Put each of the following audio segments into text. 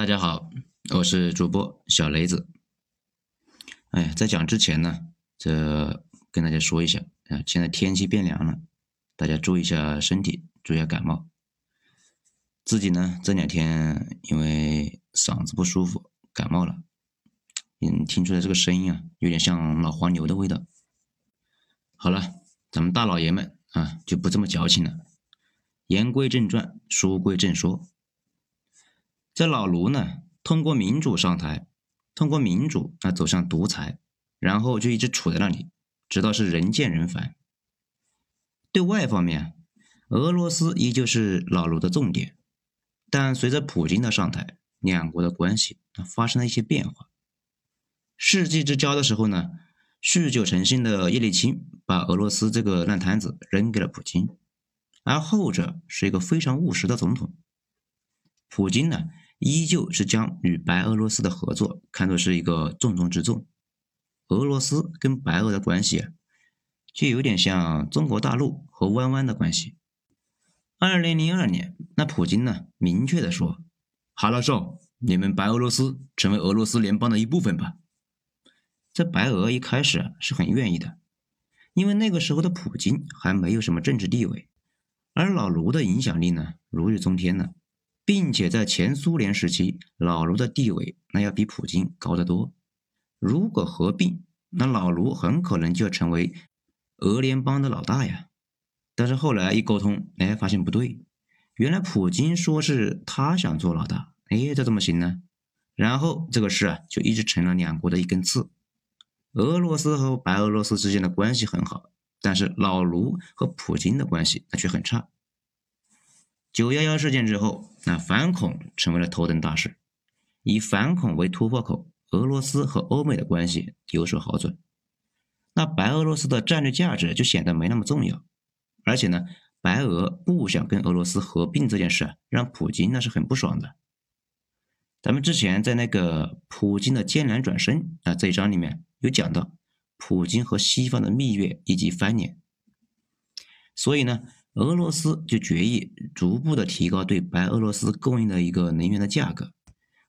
大家好，我是主播小雷子。哎，在讲之前呢，这跟大家说一下啊，现在天气变凉了，大家注意一下身体，注意下感冒。自己呢这两天因为嗓子不舒服，感冒了。嗯，听出来这个声音啊，有点像老黄牛的味道。好了，咱们大老爷们啊，就不这么矫情了。言归正传，书归正说。在老卢呢，通过民主上台，通过民主啊走向独裁，然后就一直杵在那里，直到是人见人烦。对外方面，俄罗斯依旧是老卢的重点，但随着普京的上台，两国的关系发生了一些变化。世纪之交的时候呢，酗酒成性的叶利钦把俄罗斯这个烂摊子扔给了普京，而后者是一个非常务实的总统。普京呢，依旧是将与白俄罗斯的合作看作是一个重中之重。俄罗斯跟白俄的关系，就有点像中国大陆和弯弯的关系。二零零二年，那普京呢，明确的说：“哈拉少，你们白俄罗斯成为俄罗斯联邦的一部分吧。”这白俄一开始是很愿意的，因为那个时候的普京还没有什么政治地位，而老卢的影响力呢如日中天呢，并且在前苏联时期，老卢的地位那要比普京高得多。如果合并，那老卢很可能就要成为俄联邦的老大呀。但是后来一沟通，哎，发现不对，原来普京说是他想做老大，哎，这怎么行呢？然后这个事啊，就一直成了两国的一根刺。俄罗斯和白俄罗斯之间的关系很好，但是老卢和普京的关系那却很差。九幺幺事件之后，那反恐成为了头等大事，以反恐为突破口，俄罗斯和欧美的关系有所好转。那白俄罗斯的战略价值就显得没那么重要，而且呢，白俄不想跟俄罗斯合并这件事啊，让普京那是很不爽的。咱们之前在那个普京的艰难转身啊这一章里面。有讲到普京和西方的蜜月以及翻脸，所以呢，俄罗斯就决议逐步的提高对白俄罗斯供应的一个能源的价格，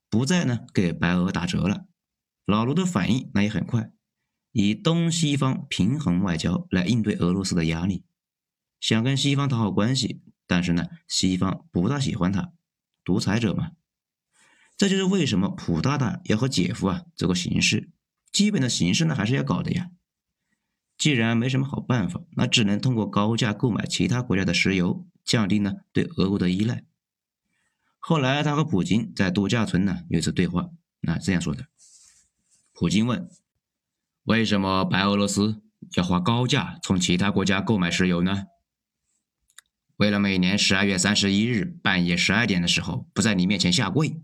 不再呢给白俄打折了。老卢的反应那也很快，以东西方平衡外交来应对俄罗斯的压力，想跟西方讨好关系，但是呢，西方不大喜欢他，独裁者嘛。这就是为什么普大大要和姐夫啊走个形式。基本的形式呢还是要搞的呀。既然没什么好办法，那只能通过高价购买其他国家的石油，降低呢对俄国的依赖。后来他和普京在度假村呢有一次对话，那这样说的：普京问，为什么白俄罗斯要花高价从其他国家购买石油呢？为了每年十二月三十一日半夜十二点的时候不在你面前下跪。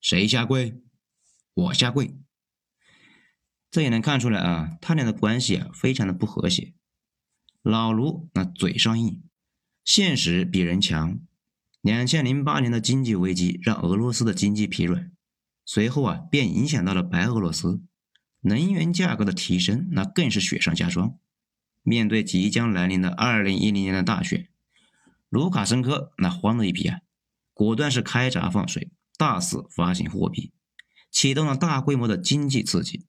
谁下跪？我下跪。这也能看出来啊，他俩的关系啊非常的不和谐。老卢那嘴上硬，现实比人强。两千零八年的经济危机让俄罗斯的经济疲软，随后啊便影响到了白俄罗斯。能源价格的提升那更是雪上加霜。面对即将来临的二零一零年的大选，卢卡申科那慌了一批啊，果断是开闸放水，大肆发行货币，启动了大规模的经济刺激。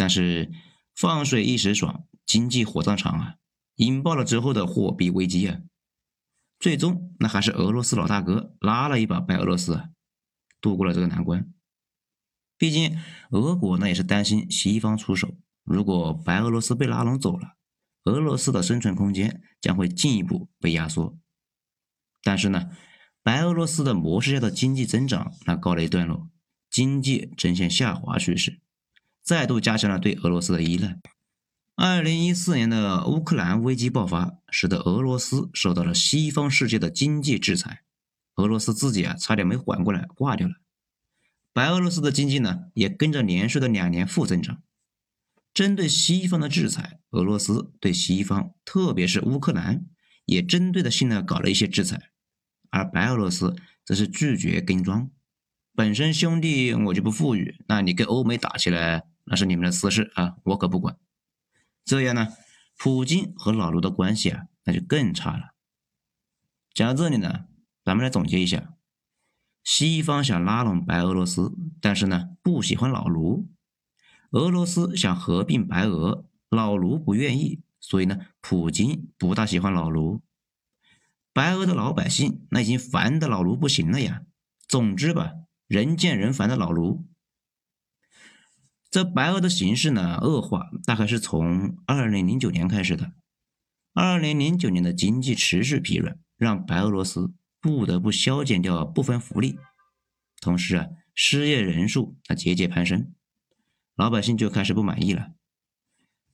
但是放水一时爽，经济火葬场啊，引爆了之后的货币危机啊，最终那还是俄罗斯老大哥拉了一把白俄罗斯啊，度过了这个难关。毕竟俄国那也是担心西方出手，如果白俄罗斯被拉拢走了，俄罗斯的生存空间将会进一步被压缩。但是呢，白俄罗斯的模式下的经济增长那告了一段落，经济呈现下滑趋势。再度加强了对俄罗斯的依赖。二零一四年的乌克兰危机爆发，使得俄罗斯受到了西方世界的经济制裁，俄罗斯自己啊差点没缓过来，挂掉了。白俄罗斯的经济呢，也跟着连续的两年负增长。针对西方的制裁，俄罗斯对西方，特别是乌克兰，也针对的性的搞了一些制裁，而白俄罗斯则是拒绝跟装。本身兄弟我就不富裕，那你跟欧美打起来？那是你们的私事啊，我可不管。这样呢，普京和老卢的关系啊，那就更差了。讲到这里呢，咱们来总结一下：西方想拉拢白俄罗斯，但是呢不喜欢老卢；俄罗斯想合并白俄，老卢不愿意，所以呢普京不大喜欢老卢。白俄的老百姓那已经烦的老卢不行了呀。总之吧，人见人烦的老卢。这白俄的形势呢恶化，大概是从二零零九年开始的。二零零九年的经济持续疲软，让白俄罗斯不得不削减掉部分福利，同时啊，失业人数啊节节攀升，老百姓就开始不满意了。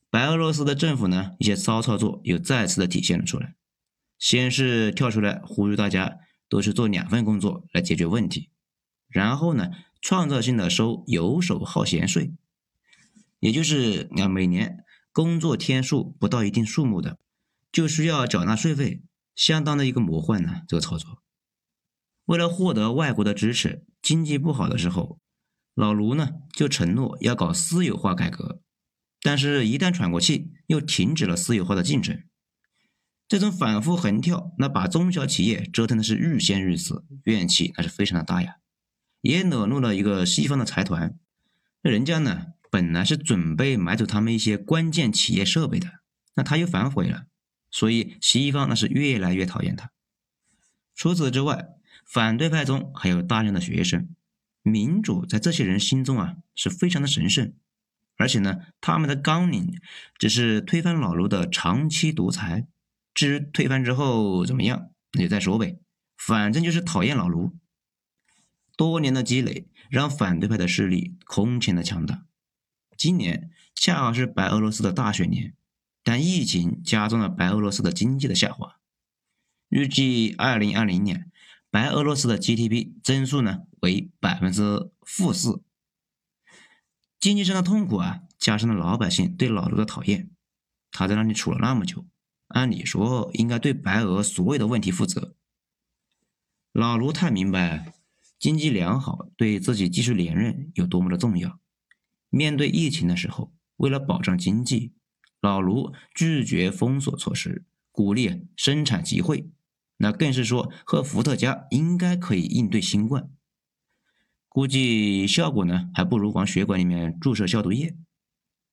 白俄罗斯的政府呢，一些骚操作又再次的体现了出来。先是跳出来呼吁大家都去做两份工作来解决问题，然后呢，创造性的收游手好闲税，也就是啊每年工作天数不到一定数目的，就需要缴纳税费，相当的一个魔幻呢这个操作。为了获得外国的支持，经济不好的时候，老卢呢就承诺要搞私有化改革，但是一旦喘过气，又停止了私有化的进程。这种反复横跳，那把中小企业折腾的是欲仙欲死，怨气那是非常的大呀，也惹怒了一个西方的财团。那人家呢，本来是准备买走他们一些关键企业设备的，那他又反悔了，所以西方那是越来越讨厌他。除此之外，反对派中还有大量的学生，民主在这些人心中啊是非常的神圣，而且呢，他们的纲领只是推翻老卢的长期独裁。至于推翻之后怎么样，那就再说呗。反正就是讨厌老卢。多年的积累让反对派的势力空前的强大。今年恰好是白俄罗斯的大选年，但疫情加重了白俄罗斯的经济的下滑。预计二零二零年白俄罗斯的 GDP 增速呢为百分之负四。经济上的痛苦啊，加深了老百姓对老卢的讨厌。他在那里处了那么久。按理说应该对白俄所有的问题负责。老卢太明白经济良好对自己继续连任有多么的重要。面对疫情的时候，为了保障经济，老卢拒绝封锁措施，鼓励生产集会。那更是说喝伏特加应该可以应对新冠。估计效果呢还不如往血管里面注射消毒液。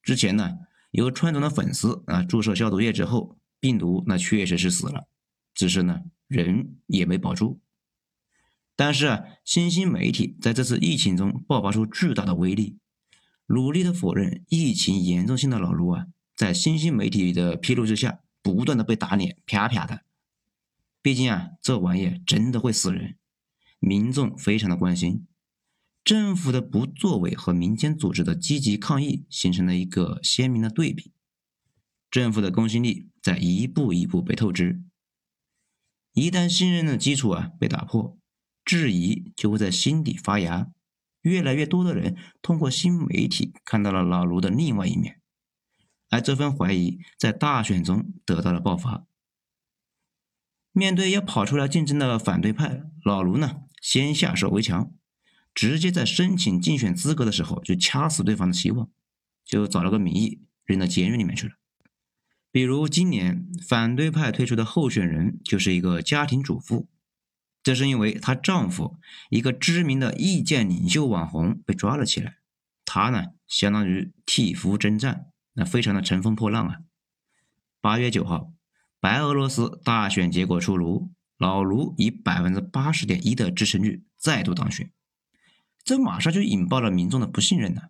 之前呢有川总的粉丝啊注射消毒液之后。病毒那确实是死了，只是呢人也没保住。但是啊，新兴媒体在这次疫情中爆发出巨大的威力，努力的否认疫情严重性的老卢啊，在新兴媒体的披露之下，不断的被打脸，啪啪的。毕竟啊，这玩意真的会死人，民众非常的关心，政府的不作为和民间组织的积极抗议形成了一个鲜明的对比。政府的公信力在一步一步被透支，一旦信任的基础啊被打破，质疑就会在心底发芽。越来越多的人通过新媒体看到了老卢的另外一面，而这份怀疑在大选中得到了爆发。面对要跑出来竞争的反对派，老卢呢先下手为强，直接在申请竞选资格的时候就掐死对方的希望，就找了个名义扔到监狱里面去了。比如今年反对派推出的候选人就是一个家庭主妇，这是因为她丈夫一个知名的意见领袖网红被抓了起来，她呢相当于替夫征战，那非常的乘风破浪啊。八月九号，白俄罗斯大选结果出炉，老卢以百分之八十点一的支持率再度当选，这马上就引爆了民众的不信任呢。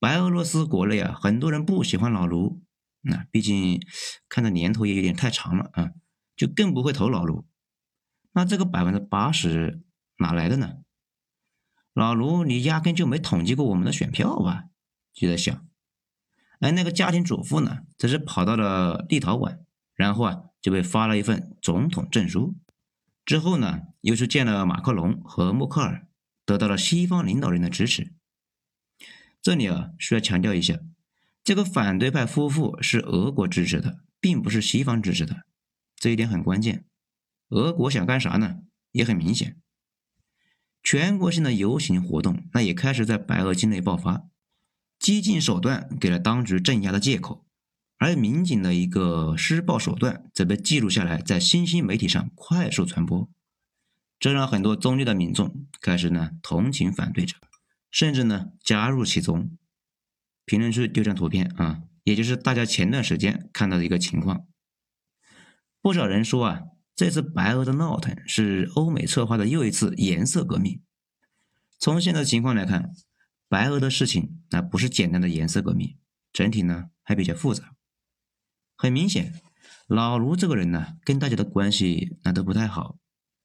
白俄罗斯国内啊，很多人不喜欢老卢。那毕竟看的年头也有点太长了啊，就更不会投老卢。那这个百分之八十哪来的呢？老卢，你压根就没统计过我们的选票吧？就在想，而，那个家庭主妇呢，则是跑到了立陶宛，然后啊就被发了一份总统证书，之后呢又去见了马克龙和默克尔，得到了西方领导人的支持。这里啊需要强调一下。这个反对派夫妇是俄国支持的，并不是西方支持的，这一点很关键。俄国想干啥呢？也很明显。全国性的游行活动，那也开始在白俄境内爆发，激进手段给了当局镇压的借口，而民警的一个施暴手段则被记录下来，在新兴媒体上快速传播。这让很多中立的民众开始呢同情反对者，甚至呢加入其中。评论区丢张图片啊，也就是大家前段时间看到的一个情况。不少人说啊，这次白俄的闹腾是欧美策划的又一次颜色革命。从现在情况来看，白俄的事情那不是简单的颜色革命，整体呢还比较复杂。很明显，老卢这个人呢跟大家的关系那都不太好。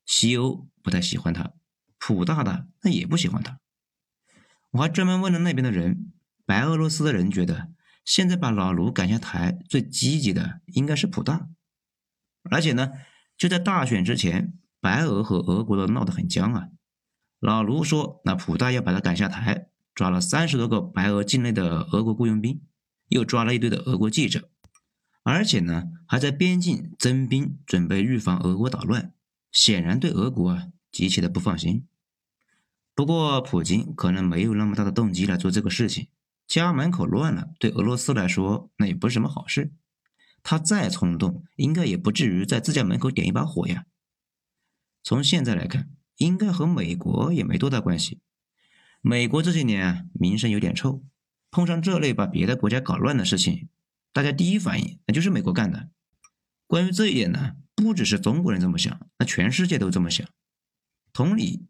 西欧不太喜欢他，普大大那也不喜欢他。我还专门问了那边的人，白俄罗斯的人觉得，现在把老卢赶下台最积极的应该是普大。而且呢，就在大选之前，白俄和俄国都闹得很僵啊。老卢说，那普大要把他赶下台，抓了三十多个白俄境内的俄国雇佣兵，又抓了一堆的俄国记者，而且呢，还在边境增兵，准备预防俄国捣乱。显然对俄国啊极其的不放心，不过普京可能没有那么大的动机来做这个事情。家门口乱了，对俄罗斯来说那也不是什么好事。他再冲动，应该也不至于在自家门口点一把火呀。从现在来看，应该和美国也没多大关系。美国这些年啊名声有点臭，碰上这类把别的国家搞乱的事情，大家第一反应那就是美国干的。关于这一点呢？不只是中国人这么想，那全世界都这么想。同理，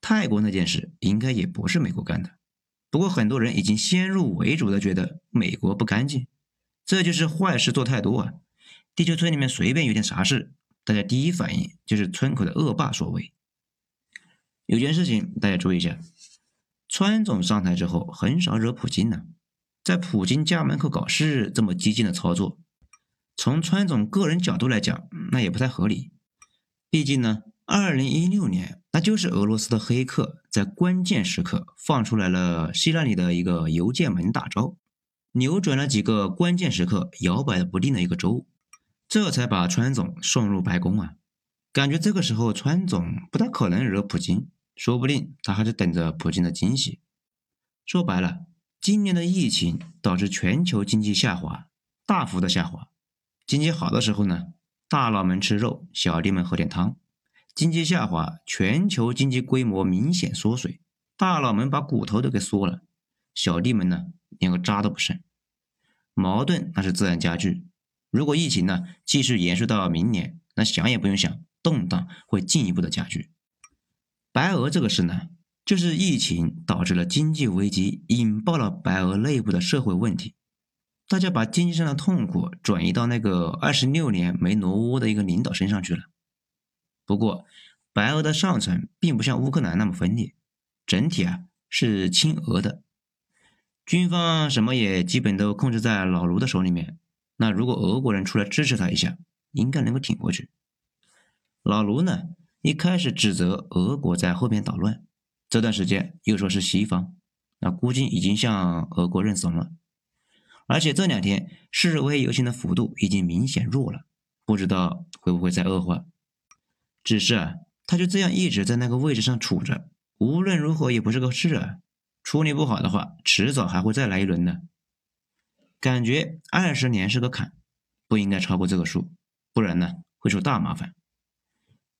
泰国那件事应该也不是美国干的。不过很多人已经先入为主的觉得美国不干净，这就是坏事做太多啊。地球村里面随便有点啥事，大家第一反应就是村口的恶霸所为。有件事情大家注意一下，川总上台之后很少惹普京的，在普京家门口搞事这么激进的操作。从川总个人角度来讲，那也不太合理。毕竟呢，二零一六年那就是俄罗斯的黑客在关键时刻放出来了希拉里的一个邮件门大招，扭转了几个关键时刻摇摆不定的一个州，这才把川总送入白宫啊。感觉这个时候川总不太可能惹普京，说不定他还是等着普京的惊喜。说白了，今年的疫情导致全球经济下滑，大幅的下滑。经济好的时候呢，大佬们吃肉，小弟们喝点汤；经济下滑，全球经济规模明显缩水，大佬们把骨头都给缩了，小弟们呢连个渣都不剩。矛盾那是自然加剧。如果疫情呢继续延续到明年，那想也不用想，动荡会进一步的加剧。白俄这个事呢，就是疫情导致了经济危机，引爆了白俄内部的社会问题。大家把经济上的痛苦转移到那个二十六年没挪窝的一个领导身上去了。不过，白俄的上层并不像乌克兰那么分裂，整体啊是亲俄的，军方什么也基本都控制在老卢的手里面。那如果俄国人出来支持他一下，应该能够挺过去。老卢呢，一开始指责俄国在后边捣乱，这段时间又说是西方，那估计已经向俄国认怂了。而且这两天示威游行的幅度已经明显弱了，不知道会不会再恶化。只是啊，他就这样一直在那个位置上杵着，无论如何也不是个事啊。处理不好的话，迟早还会再来一轮的。感觉二十年是个坎，不应该超过这个数，不然呢会出大麻烦。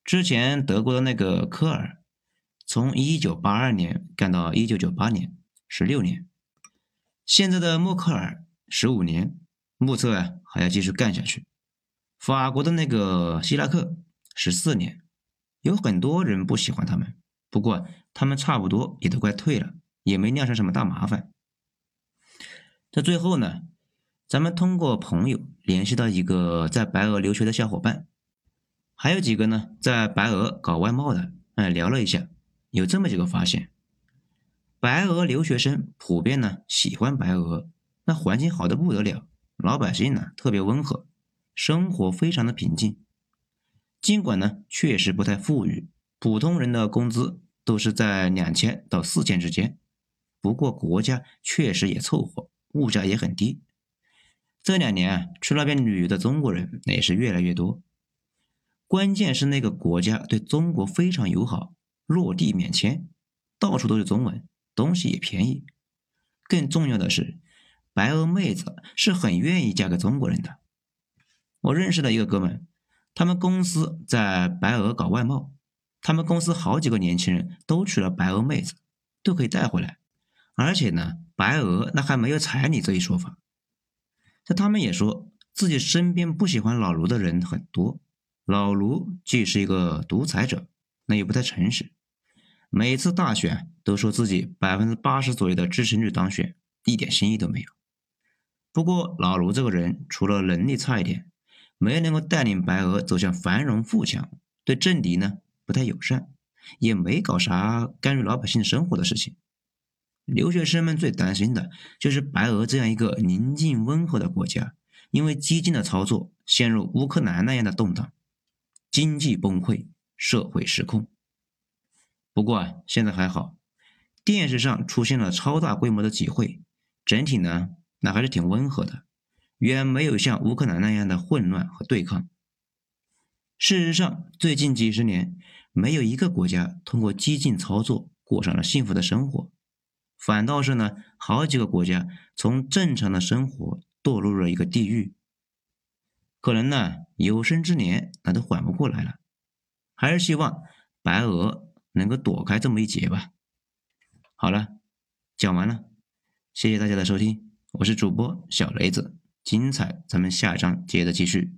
之前德国的那个科尔，从一九八二年干到一九九八年，十六年。现在的默克尔。十五年，目测啊还要继续干下去。法国的那个希拉克，十四年，有很多人不喜欢他们，不过他们差不多也都快退了，也没酿成什么大麻烦。在最后呢，咱们通过朋友联系到一个在白俄留学的小伙伴，还有几个呢在白俄搞外贸的，哎，聊了一下，有这么几个发现：白俄留学生普遍呢喜欢白俄。那环境好的不得了，老百姓呢特别温和，生活非常的平静。尽管呢确实不太富裕，普通人的工资都是在两千到四千之间。不过国家确实也凑合，物价也很低。这两年啊，去那边旅游的中国人也是越来越多。关键是那个国家对中国非常友好，落地免签，到处都是中文，东西也便宜。更重要的是。白俄妹子是很愿意嫁给中国人的。我认识的一个哥们，他们公司在白俄搞外贸，他们公司好几个年轻人都娶了白俄妹子，都可以带回来。而且呢，白俄那还没有彩礼这一说法。这他们也说自己身边不喜欢老卢的人很多。老卢既是一个独裁者，那也不太诚实。每次大选都说自己百分之八十左右的支持率当选，一点新意都没有。不过老卢这个人除了能力差一点，没能够带领白俄走向繁荣富强，对政敌呢不太友善，也没搞啥干预老百姓生活的事情。留学生们最担心的就是白俄这样一个宁静温和的国家，因为激进的操作陷入乌克兰那样的动荡，经济崩溃，社会失控。不过啊，现在还好，电视上出现了超大规模的集会，整体呢那还是挺温和的，远没有像乌克兰那样的混乱和对抗。事实上，最近几十年，没有一个国家通过激进操作过上了幸福的生活。反倒是呢，好几个国家从正常的生活堕入了一个地狱，可能呢有生之年那都缓不过来了。还是希望白俄能够躲开这么一劫吧。好了，讲完了，谢谢大家的收听，我是主播小雷子，精彩咱们下章接着继续。